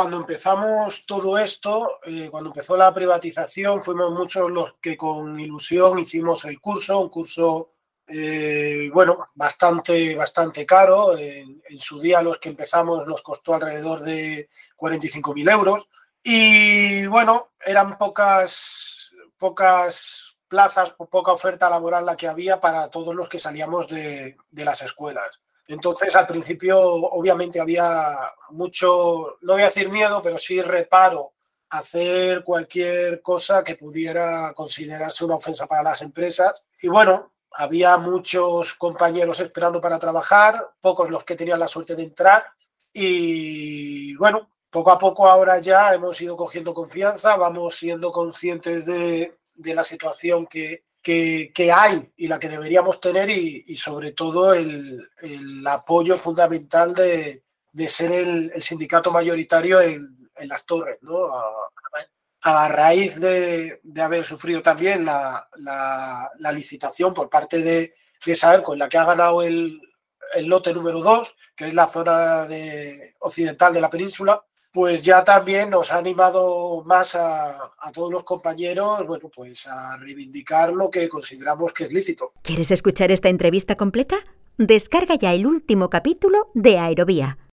cuando empezamos todo esto, eh, cuando empezó la privatización, fuimos muchos los que con ilusión hicimos el curso, un curso, eh, bueno, bastante, bastante caro. En, su día los que empezamos nos costó alrededor de 45.000 euros. Y bueno, eran pocas, pocas plazas, poca oferta laboral la que había para todos los que salíamos de las escuelas. Entonces, al principio, obviamente, había mucho, no voy a decir miedo, pero sí reparo a hacer cualquier cosa que pudiera considerarse una ofensa para las empresas. Y bueno, había muchos compañeros esperando para trabajar, pocos los que tenían la suerte de entrar. Y bueno, poco a poco ahora ya hemos ido cogiendo confianza, vamos siendo conscientes de, de la situación que, que, que, hay y la que deberíamos tener y, sobre todo el, apoyo fundamental de, ser el, sindicato mayoritario en, las torres, ¿no? A, raíz de, haber sufrido también la, licitación por parte de, de Saerco, en la que ha ganado el, el lote número 2, que es la zona de, occidental de la península, pues ya también nos ha animado más a, todos los compañeros, bueno, pues a reivindicar lo que consideramos que es lícito. ¿Quieres escuchar esta entrevista completa? Descarga ya el último capítulo de Aerovía